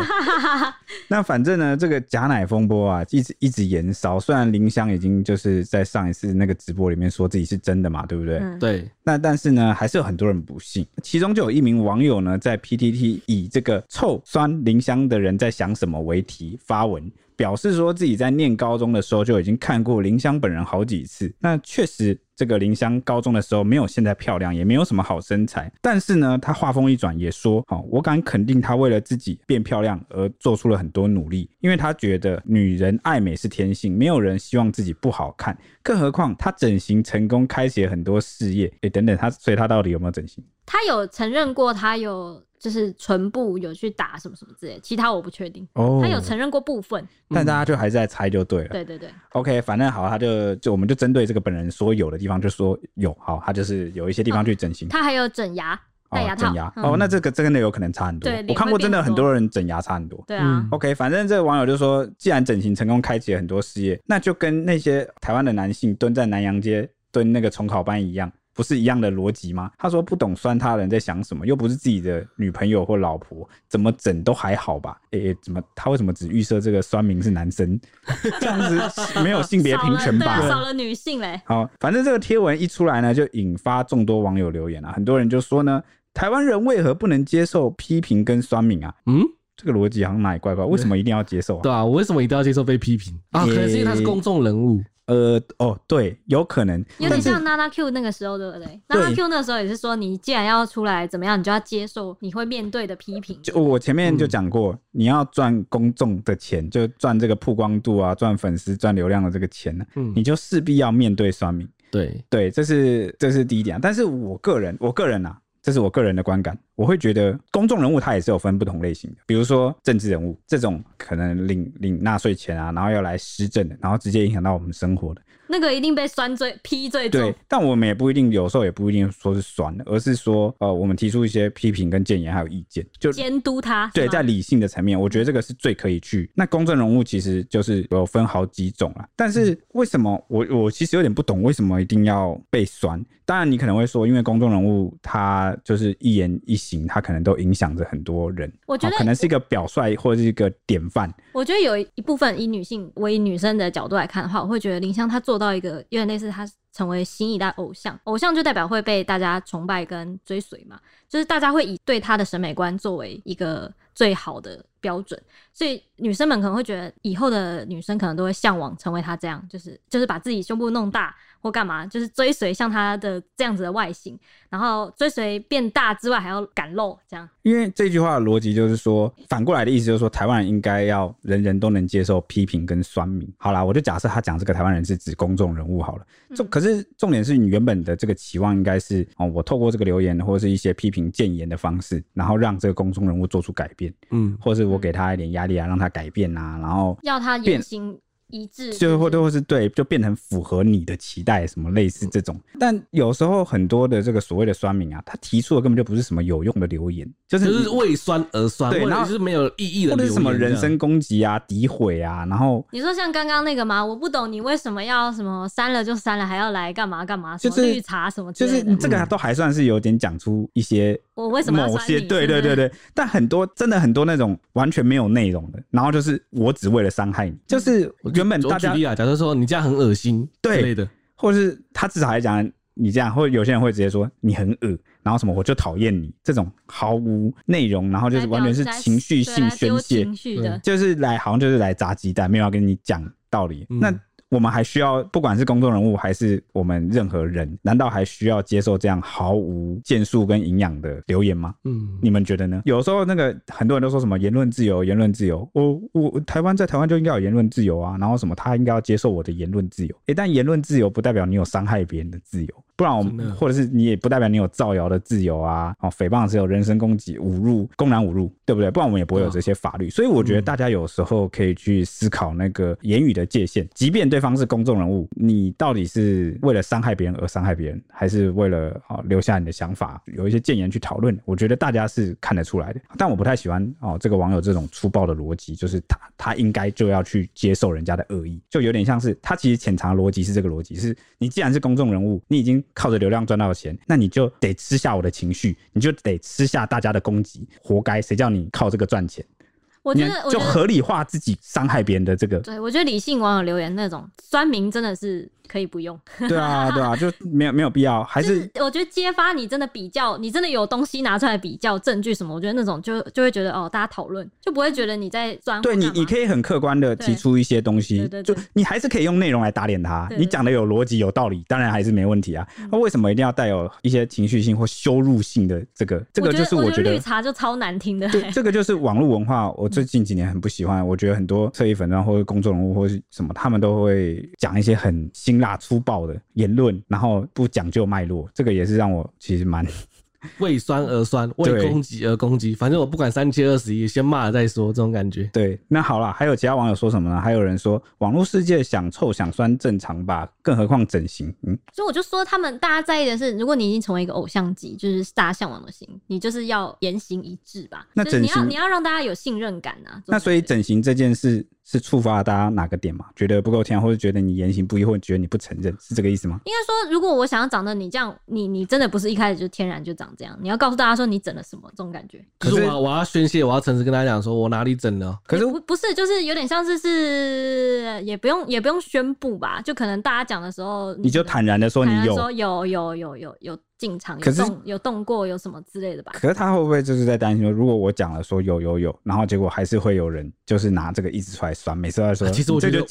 那反正呢，这个假奶风波啊，一直一直延烧。虽然林香已经就是在上一次那个直播里面说自己是真的嘛，对不对？嗯、对。那但是呢，还是有很多人不信。其中就有一名网友呢，在 PTT 以这个臭酸林湘的人在想什么为题发文，表示说自己在念高中的时候就已经看过林湘本人好几次。那确实，这个林湘高中的时候没有现在漂亮，也没有什么好身材。但是呢，他话锋一转也说：“好，我敢肯定，他为了自己变漂亮而做出了很多努力，因为他觉得女人爱美是天性，没有人希望自己不好看。更何况他整形成功，开启了很多事业。哎，等等，他所以他到底有没有整形？他有承认过，他有。”就是唇部有去打什么什么之类，其他我不确定。哦，他有承认过部分，但大家就还是在猜就对了。对对对。OK，反正好，他就就我们就针对这个本人说有的地方就说有，好，他就是有一些地方去整形。他还有整牙，戴牙套。整牙哦，那这个真的有可能差很多。我看过真的很多人整牙差很多。对啊。OK，反正这个网友就说，既然整形成功开启了很多事业，那就跟那些台湾的男性蹲在南洋街蹲那个重考班一样。不是一样的逻辑吗？他说不懂酸他人在想什么，又不是自己的女朋友或老婆，怎么整都还好吧？诶、欸，怎么他为什么只预设这个酸民是男生？这样子没有性别平权吧？少了，少了女性嘞。好，反正这个贴文一出来呢，就引发众多网友留言啊，很多人就说呢，台湾人为何不能接受批评跟酸民啊？嗯。这个逻辑好像哪里怪怪，为什么一定要接受啊？对啊，我为什么一定要接受被批评啊？可能是因为他是公众人物。呃，哦，对，有可能有点像 Nana Q 那个时候，对不对？Nana Q 那个时候也是说，你既然要出来怎么样，你就要接受你会面对的批评。就我前面就讲过，嗯、你要赚公众的钱，就赚这个曝光度啊，赚粉丝、赚流量的这个钱呢，嗯、你就势必要面对酸民。对对，这是这是第一点。但是我个人，我个人啊。这是我个人的观感，我会觉得公众人物他也是有分不同类型的，比如说政治人物这种可能领领纳税钱啊，然后要来施政的，然后直接影响到我们生活的。那个一定被酸最批最重，对，但我们也不一定，有时候也不一定说是酸的，而是说，呃，我们提出一些批评跟建言还有意见，就监督他。对，在理性的层面，我觉得这个是最可以去。那公众人物其实就是有分好几种啦，但是为什么我我其实有点不懂，为什么一定要被酸？当然你可能会说，因为公众人物他就是一言一行，他可能都影响着很多人。我觉得可能是一个表率或者是一个典范。我觉得有一部分以女性为女生的角度来看的话，我会觉得林湘她做。到一个有点类似，她成为新一代偶像，偶像就代表会被大家崇拜跟追随嘛，就是大家会以对她的审美观作为一个最好的标准，所以女生们可能会觉得，以后的女生可能都会向往成为她这样，就是就是把自己胸部弄大。或干嘛，就是追随像他的这样子的外形，然后追随变大之外，还要敢露这样。因为这句话的逻辑就是说，反过来的意思就是说，台湾人应该要人人都能接受批评跟酸民。好啦，我就假设他讲这个台湾人是指公众人物好了。重、嗯、可是重点是你原本的这个期望应该是哦，我透过这个留言或者是一些批评谏言的方式，然后让这个公众人物做出改变，嗯，或是我给他一点压力啊，让他改变啊，然后要他言行。一致，就或或是对，就变成符合你的期待，什么类似这种。但有时候很多的这个所谓的酸民啊，他提出的根本就不是什么有用的留言，就是就是为酸而酸，对，然后是没有意义的，或者是什么人身攻击啊、诋毁啊，然后你说像刚刚那个吗？我不懂你为什么要什么删了就删了，还要来干嘛干嘛？什么绿茶什么？就是这个都还算是有点讲出一些我为什么某些对对对对，但很多真的很多那种完全没有内容的，然后就是我只为了伤害你，就是。原本大家，假设说你这样很恶心，对之类的，或者是他至少还讲你这样，或者有些人会直接说你很恶，然后什么我就讨厌你，这种毫无内容，然后就是完全是情绪性宣泄，就是来好像就是来砸鸡蛋，没有要跟你讲道理。嗯、那。我们还需要，不管是公众人物还是我们任何人，难道还需要接受这样毫无建树跟营养的留言吗？嗯，你们觉得呢？有时候那个很多人都说什么言论自由，言论自由，我我台湾在台湾就应该有言论自由啊，然后什么他应该要接受我的言论自由。诶，但言论自由不代表你有伤害别人的自由。不然我们，或者是你也不代表你有造谣的自由啊，哦，诽谤只有人身攻击、侮辱、公然侮辱，对不对？不然我们也不会有这些法律。所以我觉得大家有时候可以去思考那个言语的界限，即便对方是公众人物，你到底是为了伤害别人而伤害别人，还是为了哦留下你的想法，有一些谏言去讨论？我觉得大家是看得出来的。但我不太喜欢哦这个网友这种粗暴的逻辑，就是他他应该就要去接受人家的恶意，就有点像是他其实潜藏逻辑是这个逻辑：是你既然是公众人物，你已经。靠着流量赚到的钱，那你就得吃下我的情绪，你就得吃下大家的攻击，活该！谁叫你靠这个赚钱？我觉得，就合理化自己伤害别人的这个。对，我觉得理性网友留言那种酸民真的是。可以不用，对啊，对啊，就没有没有必要，还是，是我觉得揭发你真的比较，你真的有东西拿出来比较证据什么，我觉得那种就就会觉得哦，大家讨论就不会觉得你在钻。对你，你可以很客观的提出一些东西，就你还是可以用内容来打脸他，你讲的有逻辑有道理，当然还是没问题啊。那为什么一定要带有一些情绪性或羞辱性的这个？这个就是我觉得绿茶就超难听的。对，这个就是网络文化，我最近几年很不喜欢。我觉得很多侧翼粉专或者公众人物或是什么，他们都会讲一些很辛辣粗暴的。言论，然后不讲究脉络，这个也是让我其实蛮为酸而酸，为攻击而攻击。反正我不管三七二十一，先骂了再说，这种感觉。对，那好了，还有其他网友说什么呢？还有人说，网络世界想臭想酸正常吧，更何况整形。嗯，所以我就说，他们大家在意的是，如果你已经成为一个偶像级，就是大家向往的型，你就是要言行一致吧。那整形你要你要让大家有信任感啊。那所以整形这件事。是触发了大家哪个点嘛？觉得不够天然，或者觉得你言行不一，或者觉得你不承认，是这个意思吗？应该说，如果我想要长得你这样，你你真的不是一开始就天然就长这样，你要告诉大家说你整了什么这种感觉。可是我我要宣泄，我要诚实跟大家讲，说我哪里整了？可是不不是，就是有点像是是也不用也不用宣布吧，就可能大家讲的时候，你就坦然的说你有说有有有有有。进场有动可是有动过有什么之类的吧？可是他会不会就是在担心说，如果我讲了说有有有，然后结果还是会有人就是拿这个一直出来酸，每次都在说，其实我觉得。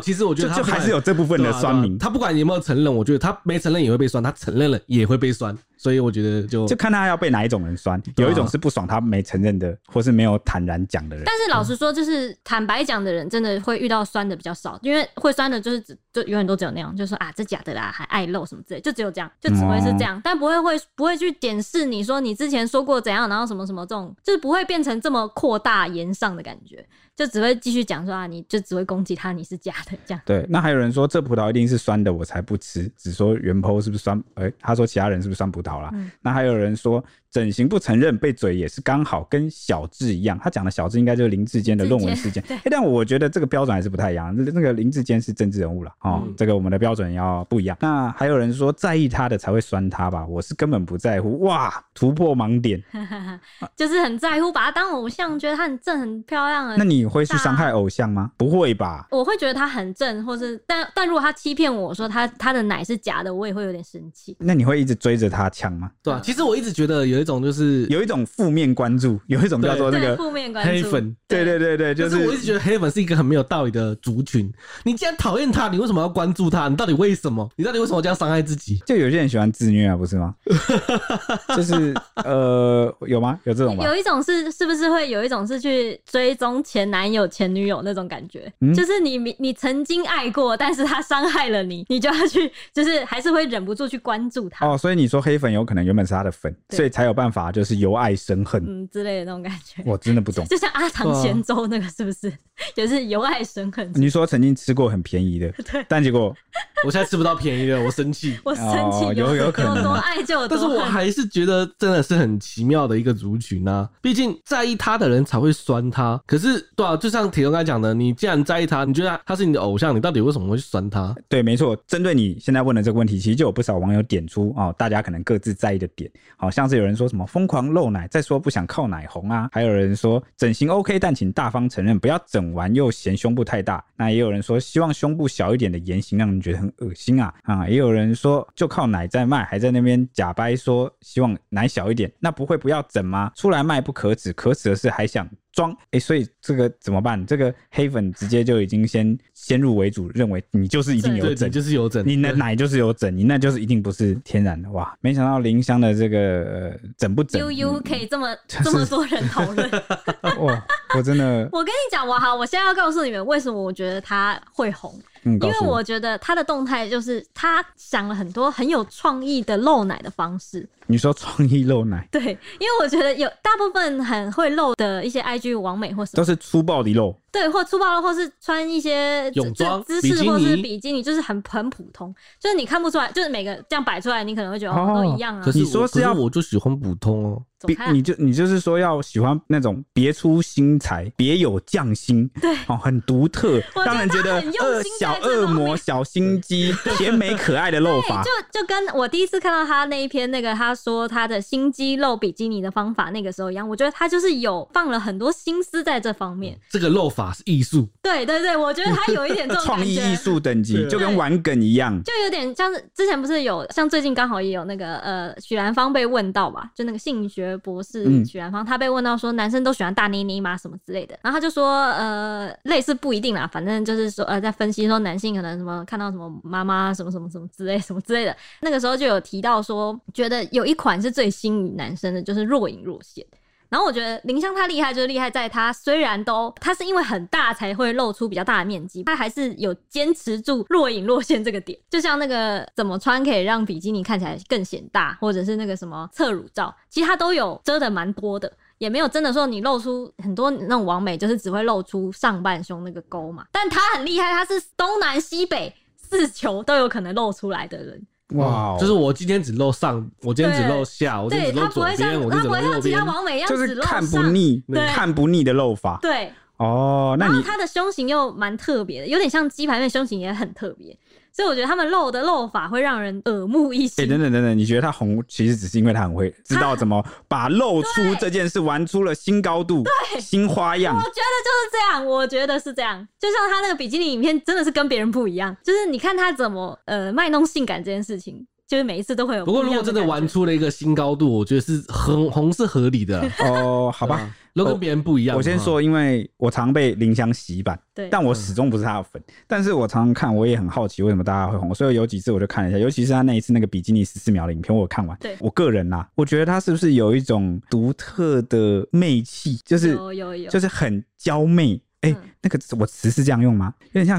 其实我觉得他就还是有这部分的酸民，他不管有没有承认，我觉得他没承认也会被酸，他承认了也会被酸。所以我觉得就就看他要被哪一种人酸，有一种是不爽他没承认的，或是没有坦然讲的人。但是老实说，就是坦白讲的人，真的会遇到酸的比较少，因为会酸的就是只就永远都只有那样，就是说啊这假的啦，还爱露什么之类，就只有这样，就只会是这样，但不会会不会去检视你说你之前说过怎样，然后什么什么这种，就是不会变成这么扩大延上的感觉。就只会继续讲说啊，你就只会攻击他，你是假的这样。对，那还有人说这葡萄一定是酸的，我才不吃。只说原 PO 是不是酸？哎、欸，他说其他人是不是酸葡萄啦？嗯、那还有人说整形不承认被嘴也是刚好，跟小智一样。他讲的小智应该就是林志坚的论文事件。对、欸，但我觉得这个标准还是不太一样。那那个林志坚是政治人物了哦，嗯、这个我们的标准要不一样。那还有人说在意他的才会酸他吧？我是根本不在乎。哇，突破盲点，就是很在乎，把他当偶像，觉得他很正很漂亮。那你会去伤害偶像吗？不会吧？我会觉得他很正，或是但但如果他欺骗我说他他的奶是假的，我也会有点生气。那你会一直追着他抢吗？对啊，其实我一直觉得有一种就是有一种负面关注，有一种叫做那个负面关注黑粉。对对对对，就是我一直觉得黑粉是一个很没有道理的族群。你既然讨厌他，你为什么要关注他？你到底为什么？你到底为什么 这样伤害自己？就有些人喜欢自虐啊，不是吗？就是呃，有吗？有这种吗？有一种是是不是会有一种是去追踪前男友前女友那种感觉？嗯、就是你你曾经爱过，但是他伤害了你，你就要去，就是还是会忍不住去关注他。哦，所以你说黑粉有可能原本是他的粉，所以才有办法就是由爱生恨，嗯之类的那种感觉。我真的不懂，就像阿唐咸粥那个是不是，啊、也是由爱生恨？你说曾经吃过很便宜的，但结果 我现在吃不到便宜的，我生气，我生气、哦，有有可能，有多爱就有多恨。但是我还是觉得真的是很奇妙的一个族群啊，毕竟在意他的人才会酸他。可是对啊，就像铁雄刚才讲的，你既然在意他。你觉得他是你的偶像，你到底为什么会去酸他？对，没错。针对你现在问的这个问题，其实就有不少网友点出哦，大家可能各自在意的点。好像是有人说什么疯狂露奶，再说不想靠奶红啊，还有人说整形 OK，但请大方承认，不要整完又嫌胸部太大。那也有人说希望胸部小一点的言行让人觉得很恶心啊啊！也有人说就靠奶在卖，还在那边假掰说希望奶小一点，那不会不要整吗？出来卖不可耻，可耻的是还想。装哎、欸，所以这个怎么办？这个黑粉直接就已经先先入为主，认为你就是一定有整，就是有整，你的奶就是有整，你那就是一定不是天然的哇！没想到林香的这个、呃、整不整，悠悠可以这么、这么多人讨论 哇！我真的，我跟你讲，我好，我现在要告诉你们为什么我觉得他会红。嗯、因为我觉得他的动态就是他想了很多很有创意的露奶的方式。你说创意露奶？对，因为我觉得有大部分很会露的一些 IG 完美或什么。都是粗暴的肉，对，或粗暴的，或是穿一些泳装姿势，或是比基尼，就是很很普通，就是你看不出来，就是每个这样摆出来，你可能会觉得哦都一样啊。可是你说是要，我就喜欢普通哦。别，你就你就是说要喜欢那种别出心裁、别有匠心，对哦，很独特，让人觉得恶小恶魔、小心机、甜美可爱的 露法。就就跟我第一次看到他那一篇那个他说他的心机露比基尼的方法那个时候一样，我觉得他就是有放了很多心思在这方面。这个露法是艺术，对对对，我觉得他有一点这种 创意艺术等级，就跟玩梗一样，就有点像是之前不是有像最近刚好也有那个呃许兰芳被问到吧，就那个性学博士许兰芳，他被问到说男生都喜欢大妮妮吗？什么之类的，然后他就说呃类似不一定啦，反正就是说呃在分析说男性可能什么看到什么妈妈什么什么什么之类什么之类的，那个时候就有提到说觉得有一款是最吸引男生的，就是若隐若现。然后我觉得林香她厉害，就是厉害在她虽然都她是因为很大才会露出比较大的面积，她还是有坚持住若隐若现这个点。就像那个怎么穿可以让比基尼看起来更显大，或者是那个什么侧乳罩，其实她都有遮的蛮多的，也没有真的说你露出很多那种完美就是只会露出上半胸那个沟嘛。但她很厉害，她是东南西北四球都有可能露出来的人。哇，就是我今天只露上，我今天只露下，我今天只露左边，我今天只露右边，就是看不腻，看不腻的露法。对，哦，那你他的胸型又蛮特别的，有点像鸡排面，胸型也很特别。所以我觉得他们露的露法会让人耳目一新。哎、欸，等等等等，你觉得他红，其实只是因为他很会知道怎么把露出这件事玩出了新高度、对新花样。我觉得就是这样，我觉得是这样。就像他那个比基尼影片，真的是跟别人不一样。就是你看他怎么呃卖弄性感这件事情，就是每一次都会有。不过如果真的玩出了一个新高度，我觉得是很红是合理的哦。好吧。都跟别人不一样。我先说，因为我常被林湘洗版，对，但我始终不是他的粉。但是我常常看，我也很好奇为什么大家会红。所以有几次我就看了一下，尤其是他那一次那个比基尼十四秒的影片，我看完。对，我个人呐，我觉得他是不是有一种独特的媚气，就是有有有，就是很娇媚。哎，那个我词是这样用吗？有点像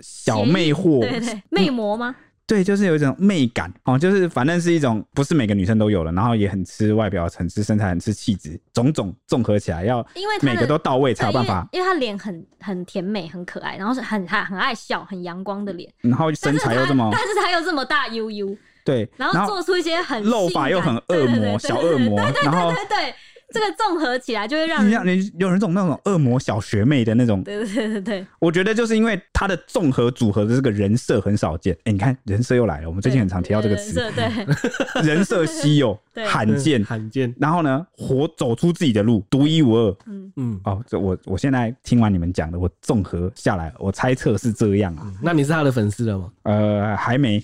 小魅惑，对对，魅魔吗？对，就是有一种媚感哦，就是反正是一种不是每个女生都有了，然后也很吃外表，很吃身材，很吃气质，种种综合起来，要因为每个都到位才有办法。因为她脸很很甜美，很可爱，然后是很很很爱笑，很阳光的脸，然后身材又这么，但是她又这么大悠悠，对，然后做出一些很露法又很恶魔小恶魔，然后对对。这个综合起来就会让人，你有人种那种恶魔小学妹的那种，对对对对对，我觉得就是因为他的综合组合的这个人设很少见。哎，你看人设又来了，我们最近很常提到这个词，对，人设稀有，罕见，罕见。然后呢，活走出自己的路，独一无二。嗯嗯，哦，这我我现在听完你们讲的，我综合下来，我猜测是这样啊。那你是他的粉丝了吗？呃，还没，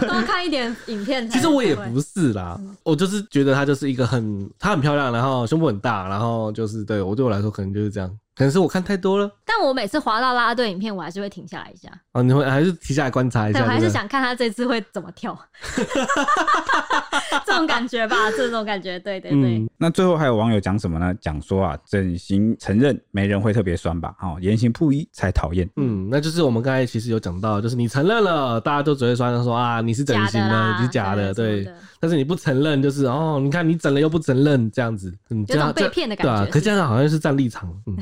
多看一点影片。其实我也不是啦，我就是觉得他就是一个很，她很漂亮，然后胸部很大。大，然后就是对我对我来说可能就是这样，可能是我看太多了。但我每次滑到啦啦队影片，我还是会停下来一下。哦，你会还是停下来观察一下？对，我还是想看他这次会怎么跳。这种感觉吧，这种感觉，对对对。嗯、那最后还有网友讲什么呢？讲说啊，整形承认没人会特别酸吧？哦，言行不一才讨厌。嗯，那就是我们刚才其实有讲到，就是你承认了，大家都只会酸说啊，你是整形的，你是假的，对。但是你不承认，就是哦，你看你整了又不承认，这样子，嗯，有种被骗的感觉。对啊，可这样好像是站立场。嗯，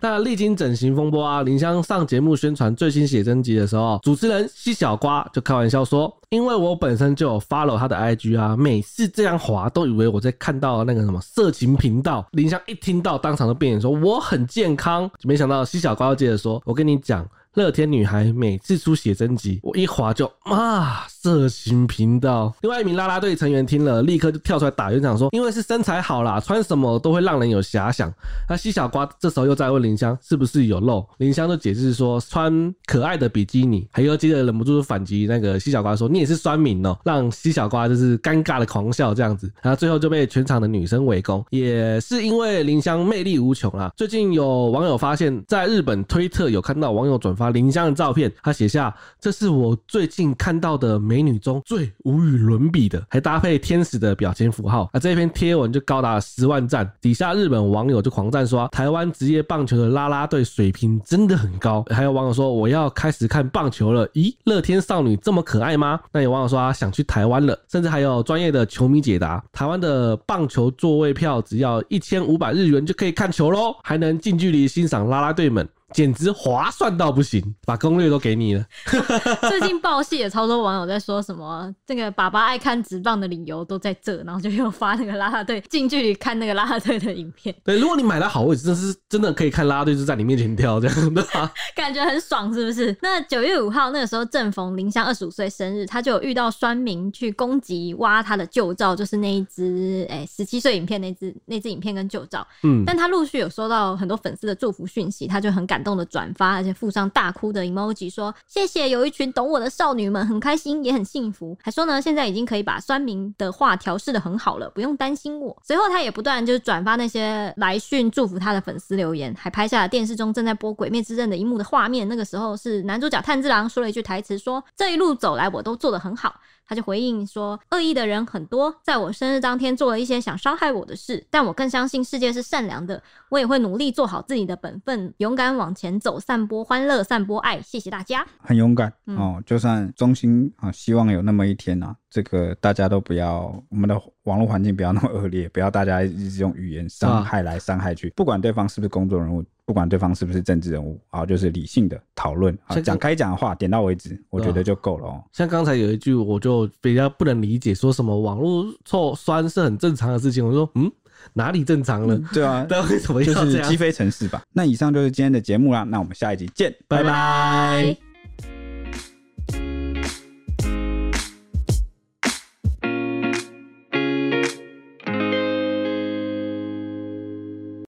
那历经整形风波啊，林湘上节目宣传最新写真集的时候，主持人西小瓜就开玩笑说。因为我本身就有 follow 他的 IG 啊，每次这样滑都以为我在看到那个什么色情频道。林湘一听到，当场就变脸说我很健康，没想到西小瓜接着说：“我跟你讲。”乐天女孩每次出写真集，我一滑就妈，色情频道。另外一名啦啦队成员听了，立刻就跳出来打圆场说：“因为是身材好啦，穿什么都会让人有遐想。”那西小瓜这时候又在问林湘是不是有漏，林湘就解释说穿可爱的比基尼，还又接着忍不住反击那个西小瓜说：“你也是酸民哦。”让西小瓜就是尴尬的狂笑这样子，然后最后就被全场的女生围攻，也是因为林湘魅力无穷啦。最近有网友发现，在日本推特有看到网友转发。林香的照片，他写下：“这是我最近看到的美女中最无与伦比的，还搭配天使的表情符号。”啊，这篇贴文就高达十万赞，底下日本网友就狂赞说：“台湾职业棒球的啦啦队水平真的很高。”还有网友说：“我要开始看棒球了。”咦，乐天少女这么可爱吗？那有网友说：“他想去台湾了。”甚至还有专业的球迷解答：“台湾的棒球座位票只要一千五百日元就可以看球喽，还能近距离欣赏啦啦队们。”简直划算到不行，把攻略都给你了。最近爆戏也超多网友在说什么，这个爸爸爱看直棒的理由都在这，然后就又发那个拉拉队近距离看那个拉拉队的影片。对，如果你买到好位置，真是真的可以看拉拉队就在你面前跳这样的，感觉很爽，是不是？那九月五号那个时候正逢林湘二十五岁生日，他就有遇到酸民去攻击挖他的旧照，就是那一只哎十七岁影片那只那只影片跟旧照。嗯，但他陆续有收到很多粉丝的祝福讯息，他就很感动的转发，而且附上大哭的 emoji，说谢谢有一群懂我的少女们，很开心也很幸福。还说呢，现在已经可以把酸民的话调试的很好了，不用担心我。随后他也不断就是转发那些来讯祝福他的粉丝留言，还拍下了电视中正在播《鬼灭之刃》的一幕的画面。那个时候是男主角炭治郎说了一句台词，说这一路走来我都做得很好。他就回应说：“恶意的人很多，在我生日当天做了一些想伤害我的事，但我更相信世界是善良的。我也会努力做好自己的本分，勇敢往前走，散播欢乐，散播爱。谢谢大家，很勇敢、嗯、哦。就算衷心啊，希望有那么一天啊，这个大家都不要，我们的网络环境不要那么恶劣，不要大家一直用语言伤害来伤害去，啊、不管对方是不是公众人物。”不管对方是不是政治人物啊，就是理性的讨论啊，讲该讲的话，点到为止，我觉得就够了哦。像刚才有一句，我就比较不能理解，说什么网络错酸是很正常的事情。我说，嗯，哪里正常了？对啊，但为什么要这样？就是鸡飞城市吧。那以上就是今天的节目啦，那我们下一集见，拜拜。拜拜。